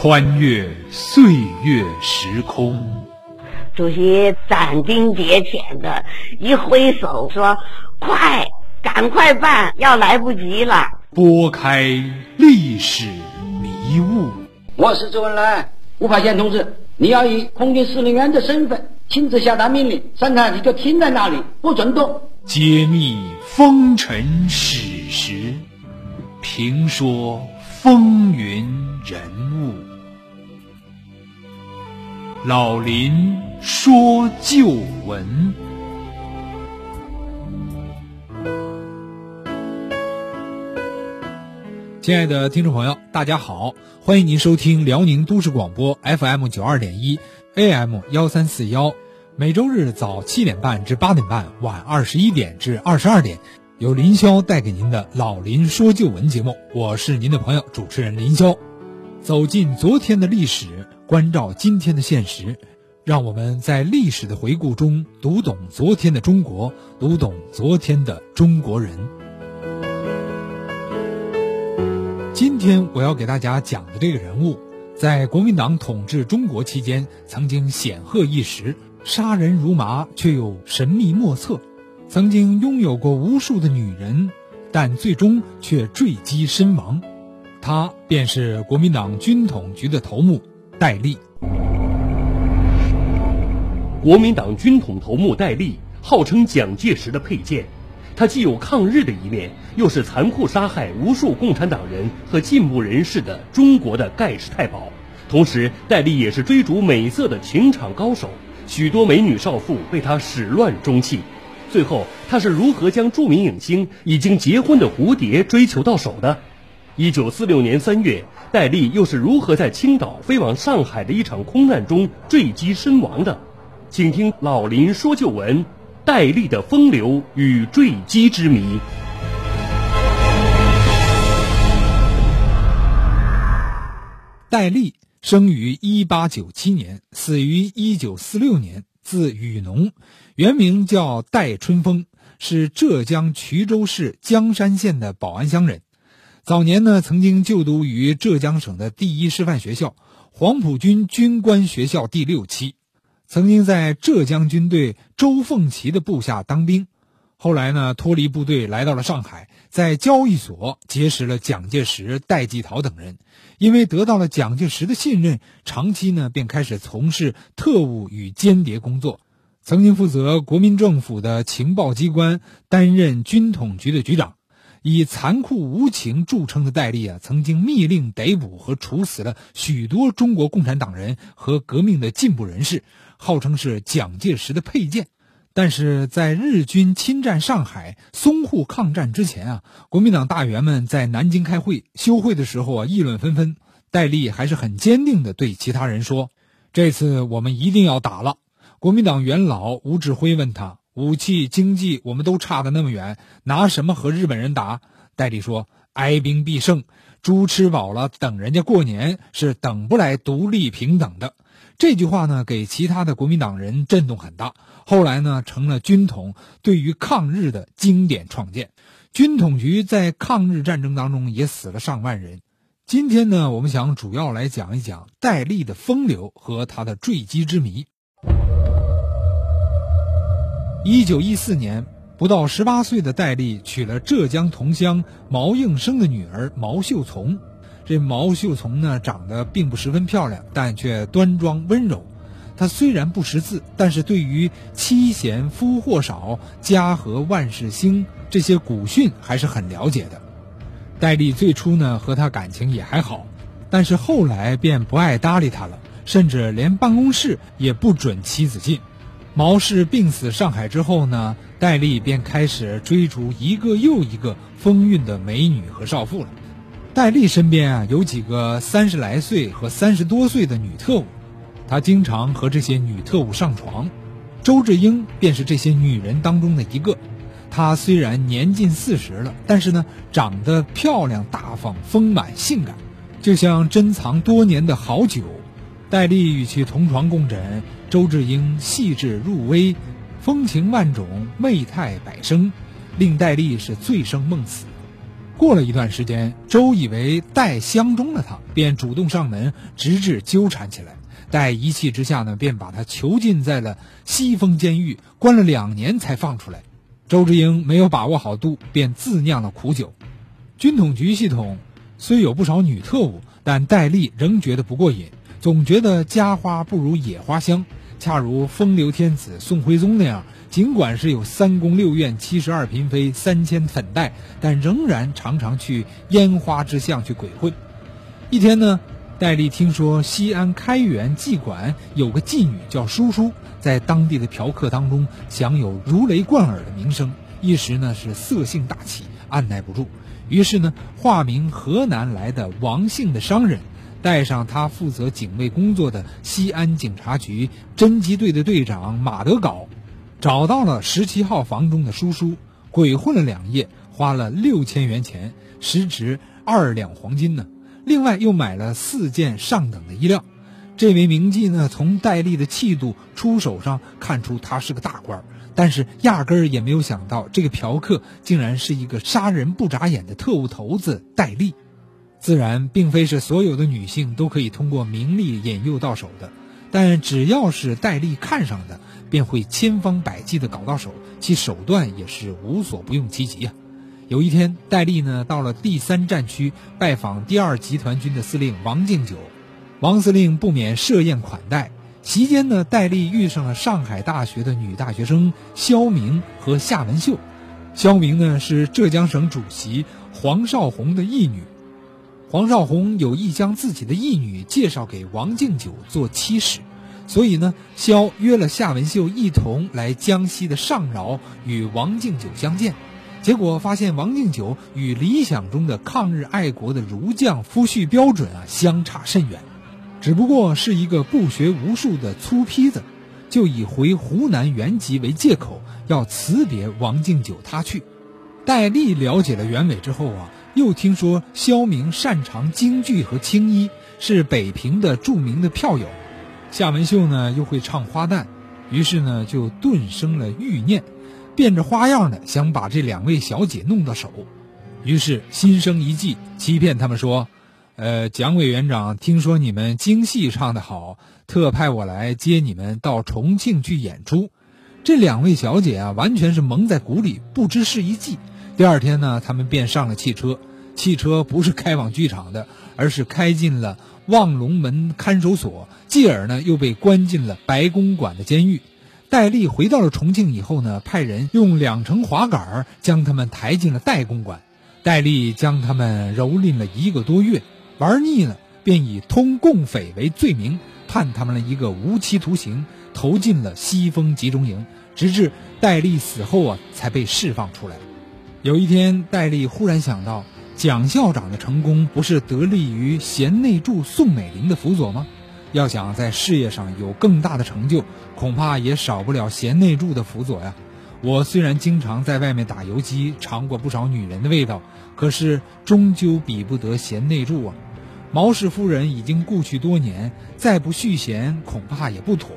穿越岁月时空。主席斩钉截铁的一挥手说：“快，赶快办，要来不及了。”拨开历史迷雾。我是周恩来，吴法宪同志，你要以空军司令员的身份亲自下达命令，三台你就停在那里，不准动。揭秘风尘史实，评说风云人物。老林说旧闻。亲爱的听众朋友，大家好，欢迎您收听辽宁都市广播 FM 九二点一 AM 幺三四幺，每周日早七点半至八点半，晚二十一点至二十二点，由林霄带给您的老林说旧闻节目，我是您的朋友主持人林霄，走进昨天的历史，关照今天的现实，让我们在历史的回顾中读懂昨天的中国，读懂昨天的中国人。今天我要给大家讲的这个人物，在国民党统治中国期间曾经显赫一时，杀人如麻却又神秘莫测，曾经拥有过无数的女人，但最终却坠机身亡。他便是国民党军统局的头目戴笠。国民党军统头目戴笠号称蒋介石的佩剑。他既有抗日的一面，又是残酷杀害无数共产党人和进步人士的中国的盖世太保。同时，戴笠也是追逐美色的情场高手，许多美女少妇被他始乱终弃。最后，他是如何将著名影星已经结婚的蝴蝶追求到手的？一九四六年三月，戴笠又是如何在青岛飞往上海的一场空难中坠机身亡的？请听老林说旧闻。戴笠的风流与坠机之谜。戴笠生于一八九七年，死于一九四六年，字雨农，原名叫戴春风，是浙江衢州市江山县的保安乡人。早年呢，曾经就读于浙江省的第一师范学校黄埔军军官学校第六期。曾经在浙江军队周凤岐的部下当兵，后来呢脱离部队来到了上海，在交易所结识了蒋介石、戴季陶等人。因为得到了蒋介石的信任，长期呢便开始从事特务与间谍工作。曾经负责国民政府的情报机关，担任军统局的局长。以残酷无情著称的戴笠啊，曾经密令逮捕和处死了许多中国共产党人和革命的进步人士。号称是蒋介石的佩剑，但是在日军侵占上海、淞沪抗战之前啊，国民党大员们在南京开会休会的时候啊，议论纷纷。戴笠还是很坚定地对其他人说：“这次我们一定要打了。”国民党元老吴志辉问他：“武器、经济我们都差的那么远，拿什么和日本人打？”戴笠说：“哀兵必胜，猪吃饱了等人家过年是等不来独立平等的。”这句话呢，给其他的国民党人震动很大。后来呢，成了军统对于抗日的经典创建。军统局在抗日战争当中也死了上万人。今天呢，我们想主要来讲一讲戴笠的风流和他的坠机之谜。一九一四年，不到十八岁的戴笠娶了浙江同乡毛应生的女儿毛秀从。这毛秀从呢，长得并不十分漂亮，但却端庄温柔。她虽然不识字，但是对于“妻贤夫祸少，家和万事兴”这些古训还是很了解的。戴笠最初呢，和她感情也还好，但是后来便不爱搭理他了，甚至连办公室也不准妻子进。毛氏病死上海之后呢，戴笠便开始追逐一个又一个风韵的美女和少妇了。戴笠身边啊有几个三十来岁和三十多岁的女特务，他经常和这些女特务上床。周志英便是这些女人当中的一个。她虽然年近四十了，但是呢长得漂亮、大方、丰满、性感，就像珍藏多年的好酒。戴笠与其同床共枕，周志英细致入微，风情万种，媚态百生，令戴笠是醉生梦死。过了一段时间，周以为戴相中了他，便主动上门，直至纠缠起来。戴一气之下呢，便把他囚禁在了西风监狱，关了两年才放出来。周志英没有把握好度，便自酿了苦酒。军统局系统虽有不少女特务，但戴笠仍觉得不过瘾，总觉得家花不如野花香。恰如风流天子宋徽宗那样。尽管是有三宫六院七十二嫔妃三千粉黛，但仍然常常去烟花之巷去鬼混。一天呢，戴笠听说西安开元妓馆有个妓女叫舒舒，在当地的嫖客当中享有如雷贯耳的名声，一时呢是色性大起，按耐不住。于是呢，化名河南来的王姓的商人，带上他负责警卫工作的西安警察局侦缉队的队长马德镐。找到了十七号房中的叔叔，鬼混了两夜，花了六千元钱，时值二两黄金呢。另外又买了四件上等的衣料。这位名妓呢，从戴笠的气度、出手上看出他是个大官，但是压根儿也没有想到这个嫖客竟然是一个杀人不眨眼的特务头子戴笠。自然，并非是所有的女性都可以通过名利引诱到手的，但只要是戴笠看上的。便会千方百计的搞到手，其手段也是无所不用其极啊。有一天，戴笠呢到了第三战区拜访第二集团军的司令王敬久，王司令不免设宴款待。席间呢，戴笠遇上了上海大学的女大学生肖明和夏文秀。肖明呢是浙江省主席黄绍竑的义女，黄绍竑有意将自己的义女介绍给王敬久做妻室。所以呢，萧约了夏文秀一同来江西的上饶与王敬久相见，结果发现王敬久与理想中的抗日爱国的儒将夫婿标准啊相差甚远，只不过是一个不学无术的粗坯子，就以回湖南原籍为借口要辞别王敬久他去。戴笠了解了原委之后啊，又听说肖明擅长京剧和青衣，是北平的著名的票友。夏文秀呢又会唱花旦，于是呢就顿生了欲念，变着花样的想把这两位小姐弄到手，于是心生一计，欺骗他们说：“呃，蒋委员长听说你们京戏唱得好，特派我来接你们到重庆去演出。”这两位小姐啊，完全是蒙在鼓里，不知是一计。第二天呢，他们便上了汽车，汽车不是开往剧场的，而是开进了。望龙门看守所，继而呢又被关进了白公馆的监狱。戴笠回到了重庆以后呢，派人用两乘滑杆将他们抬进了戴公馆。戴笠将他们蹂躏了一个多月，玩腻了，便以通共匪为罪名，判他们了一个无期徒刑，投进了西风集中营，直至戴笠死后啊才被释放出来。有一天，戴笠忽然想到。蒋校长的成功不是得力于贤内助宋美龄的辅佐吗？要想在事业上有更大的成就，恐怕也少不了贤内助的辅佐呀。我虽然经常在外面打游击，尝过不少女人的味道，可是终究比不得贤内助啊。毛氏夫人已经故去多年，再不续弦恐怕也不妥。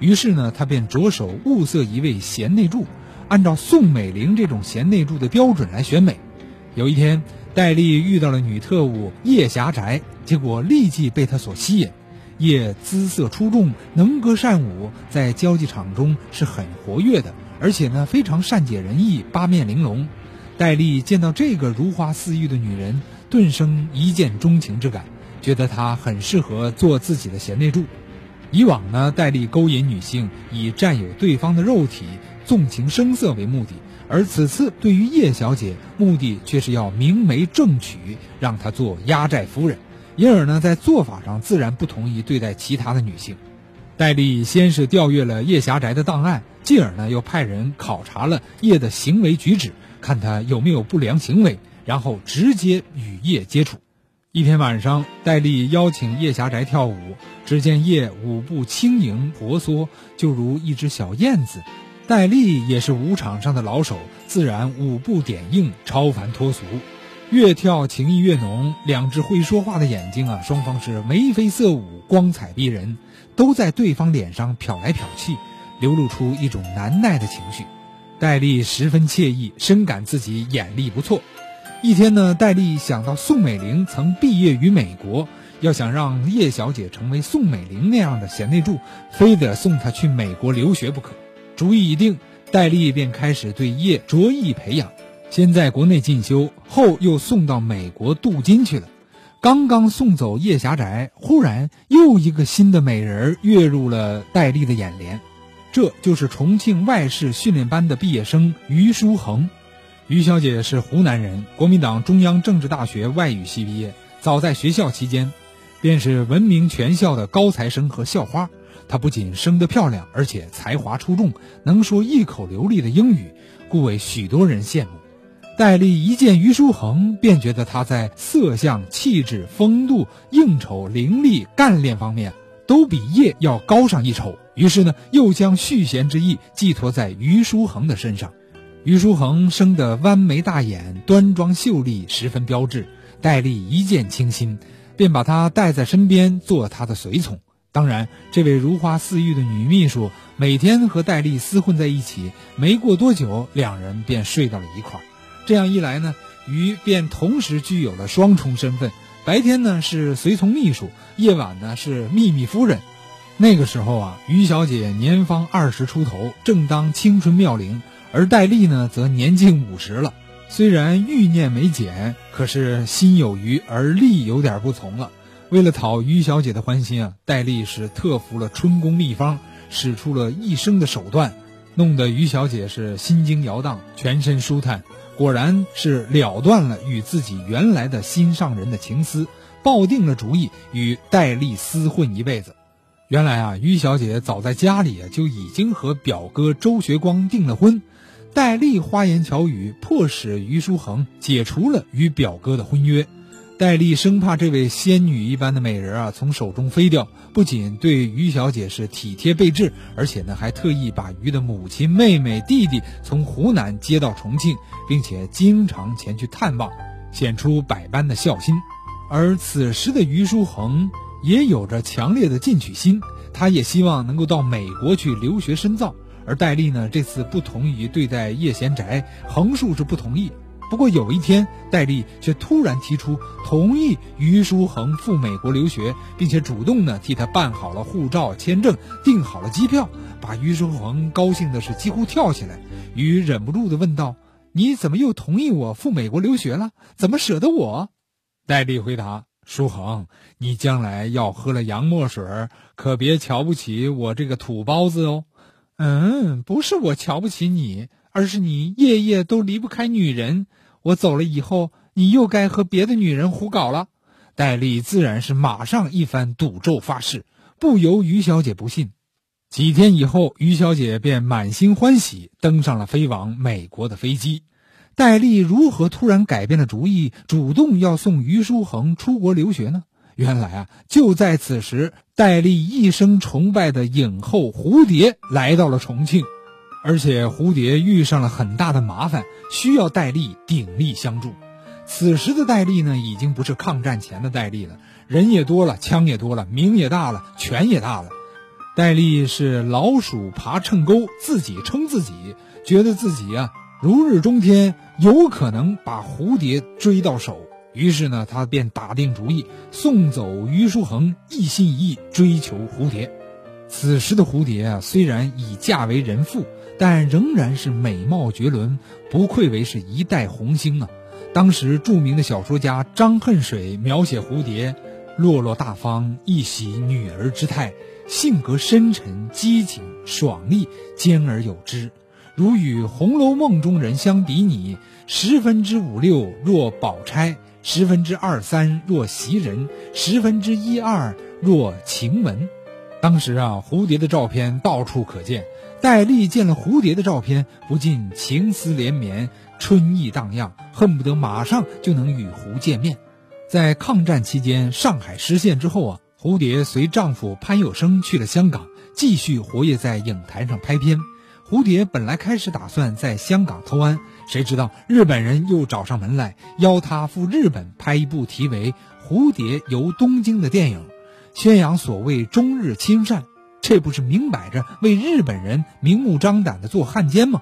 于是呢，他便着手物色一位贤内助，按照宋美龄这种贤内助的标准来选美。有一天。戴笠遇到了女特务叶霞宅，结果立即被她所吸引。叶姿色出众，能歌善舞，在交际场中是很活跃的，而且呢非常善解人意，八面玲珑。戴笠见到这个如花似玉的女人，顿生一见钟情之感，觉得她很适合做自己的贤内助。以往呢，戴笠勾引女性以占有对方的肉体、纵情声色为目的。而此次对于叶小姐，目的却是要明媒正娶，让她做压寨夫人，因而呢，在做法上自然不同于对待其他的女性。戴笠先是调阅了叶霞宅的档案，继而呢，又派人考察了叶的行为举止，看他有没有不良行为，然后直接与叶接触。一天晚上，戴笠邀请叶霞宅跳舞，只见叶舞步轻盈婆娑，就如一只小燕子。戴笠也是舞场上的老手，自然舞步点映，超凡脱俗。越跳情意越浓，两只会说话的眼睛啊，双方是眉飞色舞，光彩逼人，都在对方脸上瞟来瞟去，流露出一种难耐的情绪。戴笠十分惬意，深感自己眼力不错。一天呢，戴笠想到宋美龄曾毕业于美国，要想让叶小姐成为宋美龄那样的贤内助，非得送她去美国留学不可。主意已定，戴笠便开始对叶着意培养，先在国内进修，后又送到美国镀金去了。刚刚送走叶霞宅，忽然又一个新的美人跃入了戴笠的眼帘，这就是重庆外事训练班的毕业生于书恒。于小姐是湖南人，国民党中央政治大学外语系毕业。早在学校期间，便是闻名全校的高材生和校花。她不仅生得漂亮，而且才华出众，能说一口流利的英语，故为许多人羡慕。戴笠一见于书恒，便觉得他在色相、气质、风度、应酬、伶俐、干练方面都比叶要高上一筹。于是呢，又将续弦之意寄托在于书恒的身上。于书恒生得弯眉大眼，端庄秀丽，十分标致。戴笠一见倾心，便把他带在身边做他的随从。当然，这位如花似玉的女秘书每天和戴笠厮混在一起，没过多久，两人便睡到了一块儿。这样一来呢，于便同时具有了双重身份：白天呢是随从秘书，夜晚呢是秘密夫人。那个时候啊，于小姐年方二十出头，正当青春妙龄。而戴笠呢，则年近五十了，虽然欲念没减，可是心有余而力有点不从了。为了讨于小姐的欢心啊，戴笠是特服了春宫秘方，使出了一生的手段，弄得于小姐是心惊摇荡，全身舒坦。果然是了断了与自己原来的心上人的情思，抱定了主意与戴笠厮混一辈子。原来啊，于小姐早在家里啊就已经和表哥周学光订了婚。戴笠花言巧语，迫使于书恒解除了与表哥的婚约。戴笠生怕这位仙女一般的美人啊从手中飞掉，不仅对于小姐是体贴备至，而且呢还特意把于的母亲、妹妹、弟弟从湖南接到重庆，并且经常前去探望，显出百般的孝心。而此时的于书恒也有着强烈的进取心，他也希望能够到美国去留学深造。而戴笠呢，这次不同于对待叶贤宅，横竖是不同意。不过有一天，戴笠却突然提出同意于书恒赴美国留学，并且主动呢替他办好了护照、签证，订好了机票，把于书恒高兴的是几乎跳起来。于忍不住的问道：“你怎么又同意我赴美国留学了？怎么舍得我？”戴笠回答：“书恒，你将来要喝了洋墨水，可别瞧不起我这个土包子哦。”嗯，不是我瞧不起你，而是你夜夜都离不开女人。我走了以后，你又该和别的女人胡搞了。戴笠自然是马上一番赌咒发誓，不由于小姐不信。几天以后，于小姐便满心欢喜登上了飞往美国的飞机。戴笠如何突然改变了主意，主动要送于书恒出国留学呢？原来啊，就在此时，戴笠一生崇拜的影后蝴蝶来到了重庆，而且蝴蝶遇上了很大的麻烦，需要戴笠鼎力相助。此时的戴笠呢，已经不是抗战前的戴笠了，人也多了，枪也多了，名也大了，权也大了。戴笠是老鼠爬秤钩，自己称自己，觉得自己啊如日中天，有可能把蝴蝶追到手。于是呢，他便打定主意送走于书恒，一心一意追求蝴蝶。此时的蝴蝶啊，虽然已嫁为人妇，但仍然是美貌绝伦，不愧为是一代红星啊。当时著名的小说家张恨水描写蝴蝶，落落大方，一袭女儿之态，性格深沉、激情、爽利，兼而有之，如与《红楼梦》中人相比拟，十分之五六若宝钗。十分之二三若袭人，十分之一二若晴雯。当时啊，蝴蝶的照片到处可见。戴笠见了蝴蝶的照片，不禁情思连绵，春意荡漾，恨不得马上就能与胡见面。在抗战期间，上海失陷之后啊，蝴蝶随丈夫潘有生去了香港，继续活跃在影坛上拍片。蝴蝶本来开始打算在香港投安，谁知道日本人又找上门来，邀他赴日本拍一部题为《蝴蝶游东京》的电影，宣扬所谓中日亲善，这不是明摆着为日本人明目张胆的做汉奸吗？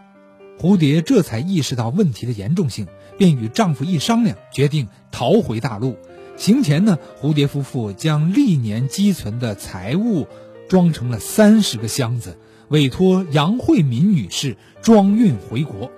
蝴蝶这才意识到问题的严重性，便与丈夫一商量，决定逃回大陆。行前呢，蝴蝶夫妇将历年积存的财物装成了三十个箱子，委托杨惠敏女士装运回国。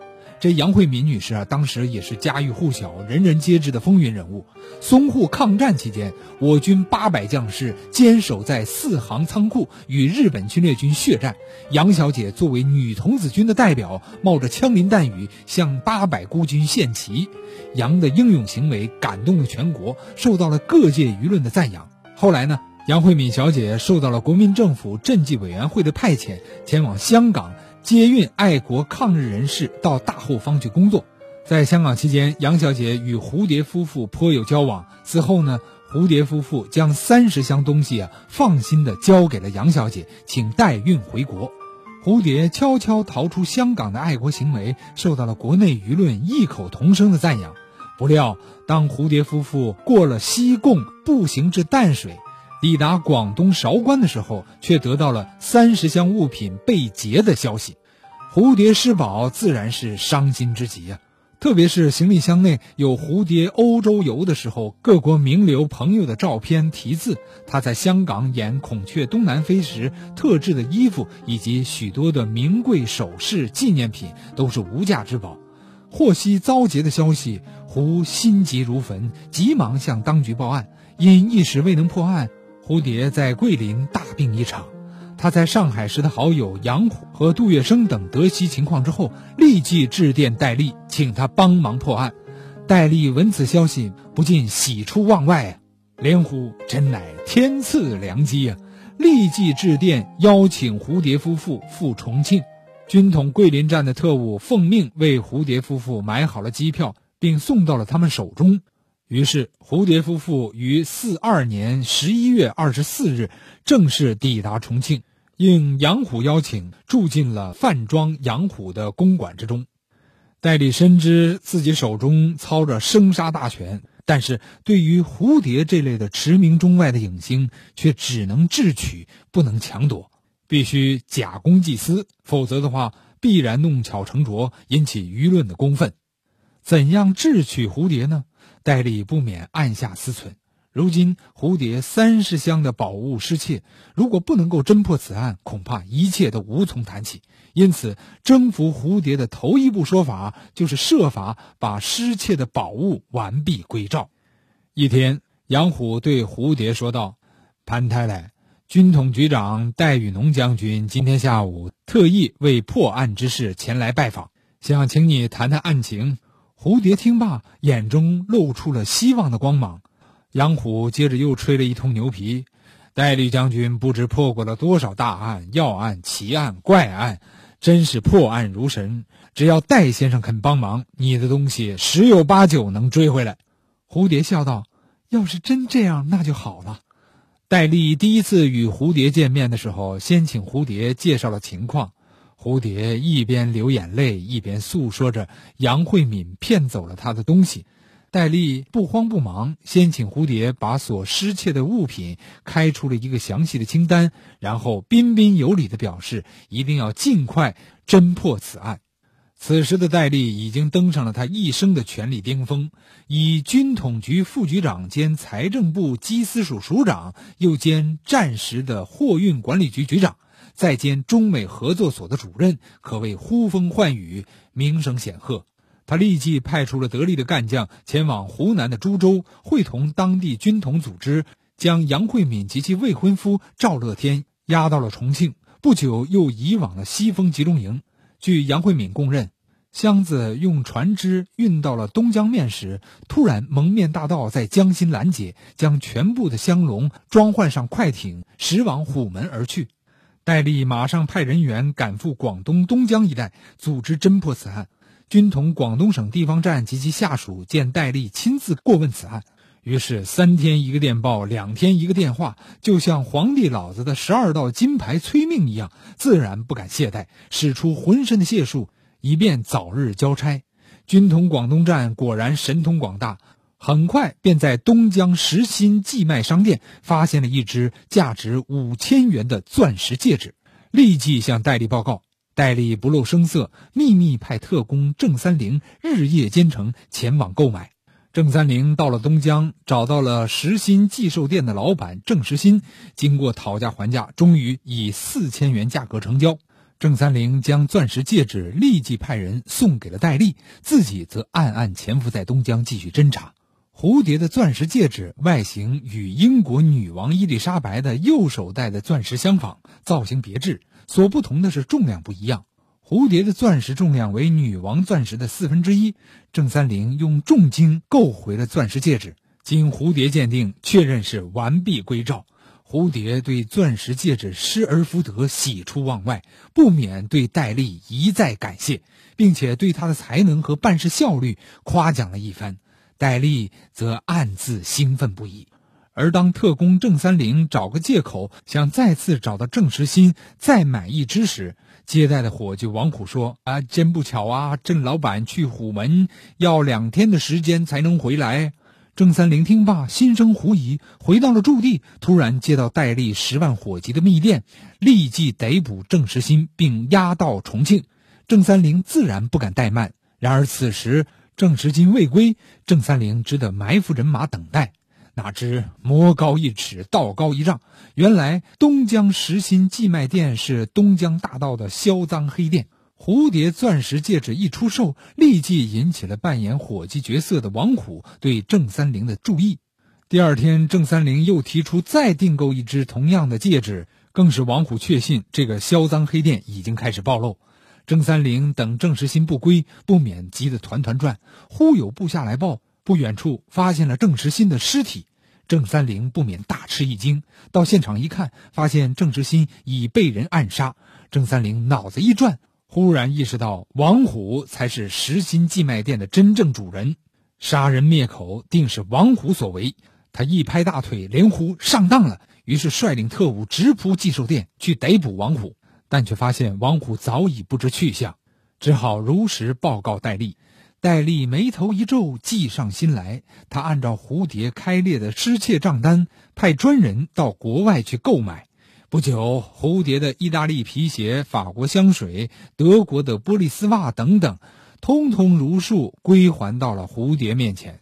这杨惠敏女士啊，当时也是家喻户晓、人人皆知的风云人物。淞沪抗战期间，我军八百将士坚守在四行仓库，与日本侵略军血战。杨小姐作为女童子军的代表，冒着枪林弹雨向八百孤军献旗。杨的英勇行为感动了全国，受到了各界舆论的赞扬。后来呢，杨惠敏小姐受到了国民政府赈济委员会的派遣，前往香港。接运爱国抗日人士到大后方去工作，在香港期间，杨小姐与蝴蝶夫妇颇有交往。此后呢，蝴蝶夫妇将三十箱东西啊放心的交给了杨小姐，请代运回国。蝴蝶悄悄逃出香港的爱国行为受到了国内舆论异口同声的赞扬。不料，当蝴蝶夫妇过了西贡，步行至淡水。抵达广东韶关的时候，却得到了三十箱物品被劫的消息，蝴蝶失宝自然是伤心之极呀。特别是行李箱内有蝴蝶欧洲游的时候，各国名流朋友的照片题字，他在香港演《孔雀东南飞》时特制的衣服，以及许多的名贵首饰纪念品，都是无价之宝。获悉遭劫的消息，胡心急如焚，急忙向当局报案，因一时未能破案。蝴蝶在桂林大病一场，他在上海时的好友杨虎和杜月笙等得悉情况之后，立即致电戴笠，请他帮忙破案。戴笠闻此消息，不禁喜出望外，连呼真乃天赐良机啊！立即致电邀请蝴蝶夫妇赴重庆。军统桂林站的特务奉命为蝴蝶夫妇买好了机票，并送到了他们手中。于是，蝴蝶夫妇于四二年十一月二十四日正式抵达重庆，应杨虎邀请，住进了范庄杨虎的公馆之中。戴笠深知自己手中操着生杀大权，但是对于蝴蝶这类的驰名中外的影星，却只能智取，不能强夺，必须假公济私，否则的话，必然弄巧成拙，引起舆论的公愤。怎样智取蝴蝶呢？戴笠不免暗下思忖：如今蝴蝶三十箱的宝物失窃，如果不能够侦破此案，恐怕一切都无从谈起。因此，征服蝴蝶的头一步说法，就是设法把失窃的宝物完璧归赵。一天，杨虎对蝴蝶说道：“潘太太，军统局长戴雨农将军今天下午特意为破案之事前来拜访，想请你谈谈案情。”蝴蝶听罢，眼中露出了希望的光芒。杨虎接着又吹了一通牛皮：“戴笠将军不知破过了多少大案、要案、奇案、怪案，真是破案如神。只要戴先生肯帮忙，你的东西十有八九能追回来。”蝴蝶笑道：“要是真这样，那就好了。”戴笠第一次与蝴蝶见面的时候，先请蝴蝶介绍了情况。蝴蝶一边流眼泪，一边诉说着杨慧敏骗走了他的东西。戴笠不慌不忙，先请蝴蝶把所失窃的物品开出了一个详细的清单，然后彬彬有礼地表示一定要尽快侦破此案。此时的戴笠已经登上了他一生的权力巅峰，以军统局副局长兼财政部机司署署长，又兼战时的货运管理局局长。再兼中美合作所的主任，可谓呼风唤雨，名声显赫。他立即派出了得力的干将前往湖南的株洲，会同当地军统组织，将杨慧敏及其未婚夫赵乐天押到了重庆。不久，又移往了西风集中营。据杨慧敏供认，箱子用船只运到了东江面时，突然蒙面大盗在江心拦截，将全部的箱笼装换上快艇，驶往虎门而去。戴笠马上派人员赶赴广东东江一带，组织侦破此案。军统广东省地方站及其下属见戴笠亲自过问此案，于是三天一个电报，两天一个电话，就像皇帝老子的十二道金牌催命一样，自然不敢懈怠，使出浑身的解数，以便早日交差。军统广东站果然神通广大。很快便在东江实心寄卖商店发现了一只价值五千元的钻石戒指，立即向戴笠报告。戴笠不露声色，秘密派特工郑三零日夜兼程前往购买。郑三零到了东江，找到了实心寄售店的老板郑石心，经过讨价还价，终于以四千元价格成交。郑三零将钻石戒指立即派人送给了戴笠，自己则暗暗潜伏在东江继续侦查。蝴蝶的钻石戒指外形与英国女王伊丽莎白的右手戴的钻石相仿，造型别致。所不同的是重量不一样。蝴蝶的钻石重量为女王钻石的四分之一。郑三林用重金购回了钻石戒指，经蝴蝶鉴定，确认是完璧归赵。蝴蝶对钻石戒指失而复得喜出望外，不免对戴笠一再感谢，并且对他的才能和办事效率夸奖了一番。戴笠则暗自兴奋不已，而当特工郑三林找个借口想再次找到郑时新再买一只时，接待的伙计王虎说：“啊，真不巧啊，郑老板去虎门要两天的时间才能回来。”郑三林听罢，心生狐疑，回到了驻地，突然接到戴笠十万火急的密电，立即逮捕郑时新，并押到重庆。郑三林自然不敢怠慢，然而此时。郑时金未归，郑三零只得埋伏人马等待。哪知魔高一尺，道高一丈。原来东江实心寄卖店是东江大道的销赃黑店。蝴蝶钻石戒指一出售，立即引起了扮演伙计角色的王虎对郑三零的注意。第二天，郑三零又提出再订购一只同样的戒指，更使王虎确信这个销赃黑店已经开始暴露。郑三林等郑时新不归，不免急得团团转。忽有部下来报，不远处发现了郑时新的尸体。郑三林不免大吃一惊，到现场一看，发现郑时新已被人暗杀。郑三林脑子一转，忽然意识到王虎才是时心寄卖店的真正主人，杀人灭口定是王虎所为。他一拍大腿，连呼上当了，于是率领特务直扑寄售店去逮捕王虎。但却发现王虎早已不知去向，只好如实报告戴笠。戴笠眉头一皱，计上心来。他按照蝴蝶开列的失窃账单，派专人到国外去购买。不久，蝴蝶的意大利皮鞋、法国香水、德国的玻璃丝袜等等，通通如数归还到了蝴蝶面前。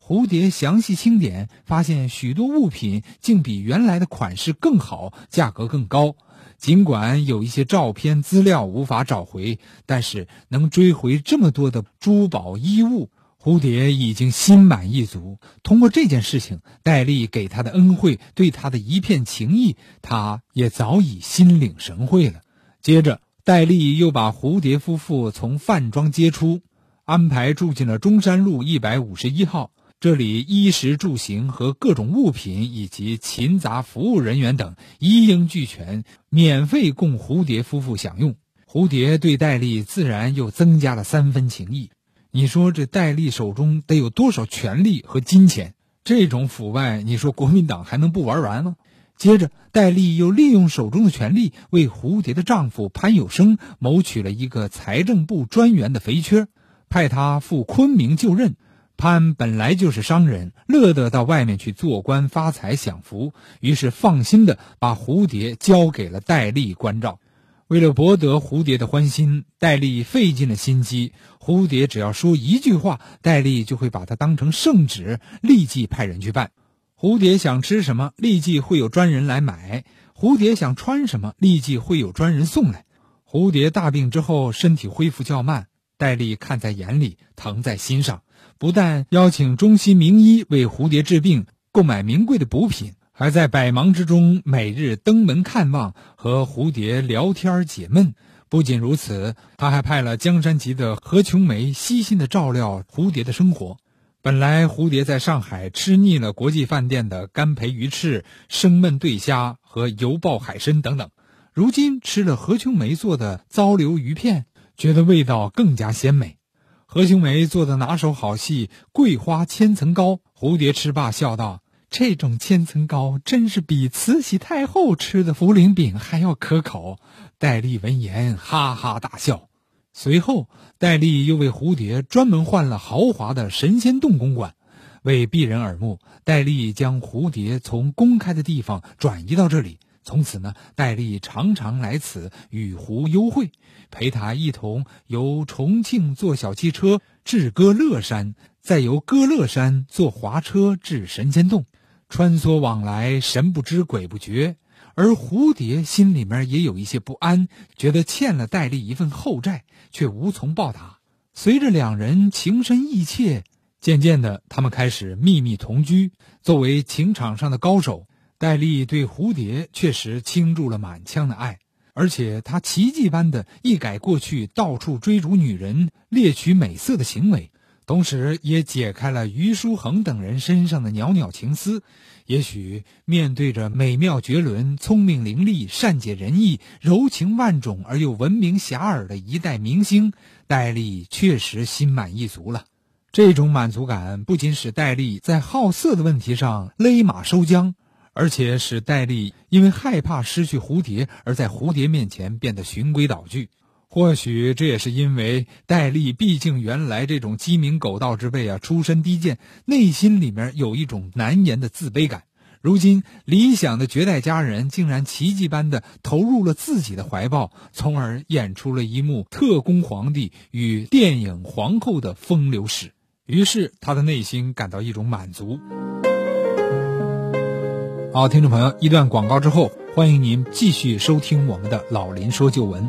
蝴蝶详细清点，发现许多物品竟比原来的款式更好，价格更高。尽管有一些照片资料无法找回，但是能追回这么多的珠宝衣物，蝴蝶已经心满意足。通过这件事情，戴笠给他的恩惠，对他的一片情谊，他也早已心领神会了。接着，戴笠又把蝴蝶夫妇从饭庄接出，安排住进了中山路一百五十一号。这里衣食住行和各种物品以及勤杂服务人员等一应俱全，免费供蝴蝶夫妇享用。蝴蝶对戴笠自然又增加了三分情谊。你说这戴笠手中得有多少权力和金钱？这种腐败，你说国民党还能不玩完吗？接着，戴笠又利用手中的权力，为蝴蝶的丈夫潘有生谋取了一个财政部专员的肥缺，派他赴昆明就任。潘本来就是商人，乐得到外面去做官发财享福，于是放心的把蝴蝶交给了戴笠关照。为了博得蝴蝶的欢心，戴笠费尽了心机。蝴蝶只要说一句话，戴笠就会把它当成圣旨，立即派人去办。蝴蝶想吃什么，立即会有专人来买；蝴蝶想穿什么，立即会有专人送来。蝴蝶大病之后，身体恢复较慢，戴笠看在眼里，疼在心上。不但邀请中西名医为蝴蝶治病，购买名贵的补品，还在百忙之中每日登门看望，和蝴蝶聊天解闷。不仅如此，他还派了江山籍的何琼梅悉心的照料蝴蝶的生活。本来蝴蝶在上海吃腻了国际饭店的干培鱼翅、生焖对虾和油爆海参等等，如今吃了何琼梅做的糟溜鱼片，觉得味道更加鲜美。何秀梅做的拿手好戏——桂花千层糕，蝴蝶吃罢笑道：“这种千层糕真是比慈禧太后吃的茯苓饼还要可口。”戴笠闻言哈哈大笑。随后，戴笠又为蝴蝶专门换了豪华的神仙洞公馆，为避人耳目，戴笠将蝴蝶从公开的地方转移到这里，从此呢，戴笠常常来此与胡幽会，陪他一同由重庆坐小汽车至歌乐山，再由歌乐山坐滑车至神仙洞，穿梭往来，神不知鬼不觉。而蝴蝶心里面也有一些不安，觉得欠了戴笠一份厚债，却无从报答。随着两人情深意切，渐渐的，他们开始秘密同居。作为情场上的高手。戴笠对蝴蝶确实倾注了满腔的爱，而且他奇迹般的一改过去到处追逐女人、猎取美色的行为，同时也解开了于书恒等人身上的袅袅情思。也许面对着美妙绝伦、聪明伶俐、善解人意、柔情万种而又闻名遐迩的一代明星，戴笠确实心满意足了。这种满足感不仅使戴笠在好色的问题上勒马收缰。而且使戴笠因为害怕失去蝴蝶，而在蝴蝶面前变得循规蹈矩。或许这也是因为戴笠毕竟原来这种鸡鸣狗盗之辈啊，出身低贱，内心里面有一种难言的自卑感。如今理想的绝代佳人竟然奇迹般的投入了自己的怀抱，从而演出了一幕特工皇帝与电影皇后的风流史。于是他的内心感到一种满足。好，听众朋友，一段广告之后，欢迎您继续收听我们的《老林说旧闻》。